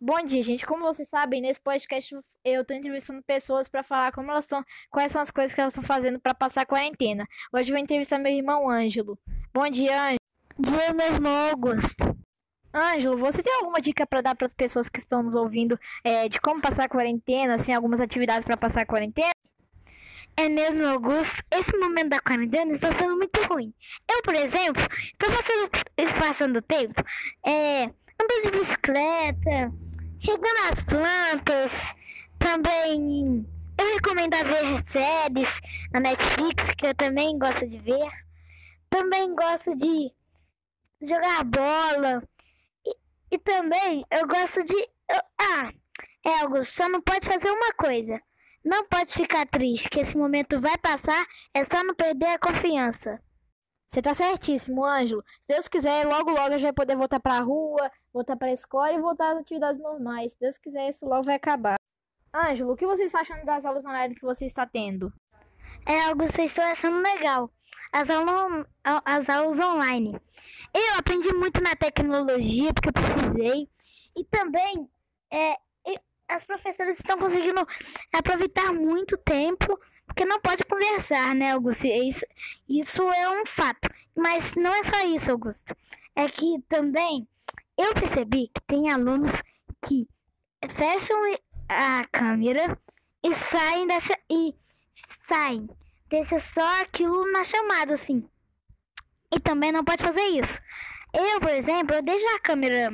Bom dia, gente. Como vocês sabem, nesse podcast eu tô entrevistando pessoas para falar como elas são, quais são as coisas que elas estão fazendo para passar a quarentena. Hoje eu vou entrevistar meu irmão Ângelo. Bom dia, Ângelo. Dia, meu irmão Augusto. Ângelo, você tem alguma dica para dar para as pessoas que estão nos ouvindo é, de como passar a quarentena, assim, algumas atividades para passar a quarentena? É mesmo, Augusto. Esse momento da quarentena está sendo muito ruim. Eu, por exemplo, estou passando, passando tempo é, andando de bicicleta, Chegando às plantas, também eu recomendo ver séries na Netflix, que eu também gosto de ver. Também gosto de jogar bola. E, e também eu gosto de. Eu, ah, é algo, só não pode fazer uma coisa. Não pode ficar triste, que esse momento vai passar, é só não perder a confiança. Você tá certíssimo, Ângelo. Se Deus quiser, logo logo a gente vai poder voltar pra rua, voltar pra escola e voltar às atividades normais. Se Deus quiser, isso logo vai acabar. Ângelo, o que você está achando das aulas online que você está tendo? É algo que vocês estão achando legal. As, aulas, as aulas online. Eu aprendi muito na tecnologia, porque eu precisei. E também, é, as professoras estão conseguindo aproveitar muito tempo porque não pode conversar, né, Augusto? Isso, isso é um fato. Mas não é só isso, Augusto. É que também eu percebi que tem alunos que fecham a câmera e saem da e saem. Deixa só aquilo na chamada, assim. E também não pode fazer isso. Eu, por exemplo, eu deixo a câmera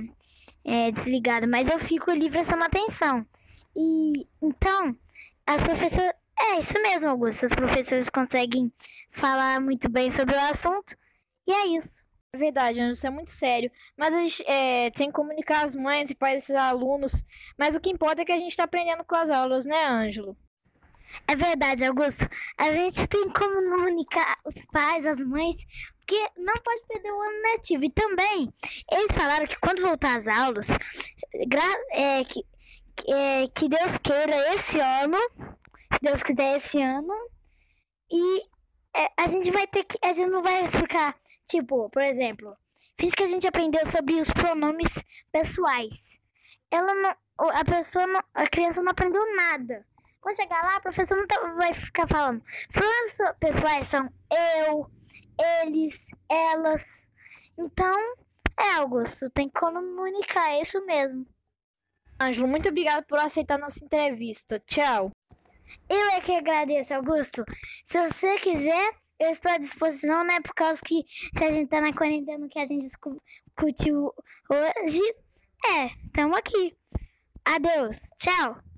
é, desligada, mas eu fico ali prestando atenção. E então, as professoras é isso mesmo, Augusto. Os professores conseguem falar muito bem sobre o assunto. E é isso. É verdade, isso é muito sério. Mas a gente é, tem que comunicar as mães e pais desses alunos. Mas o que importa é que a gente está aprendendo com as aulas, né, Ângelo? É verdade, Augusto. A gente tem que comunicar os pais, as mães, porque não pode perder o ano letivo. E também, eles falaram que quando voltar às aulas, é, que, é, que Deus queira esse ano Deus quiser, esse ano. E é, a gente vai ter que. A gente não vai explicar. Tipo, por exemplo, finge que a gente aprendeu sobre os pronomes pessoais. Ela não. A pessoa não, A criança não aprendeu nada. Quando chegar lá, a professora não tá, vai ficar falando. Os pronomes pessoais são eu, eles, elas. Então, é, Augusto, tem que comunicar, é isso mesmo. Ângelo, muito obrigado por aceitar nossa entrevista. Tchau. Eu é que agradeço, Augusto. Se você quiser, eu estou à disposição, né? Por causa que se a gente tá na quarentena que a gente discutiu hoje, é, estamos aqui. Adeus, tchau.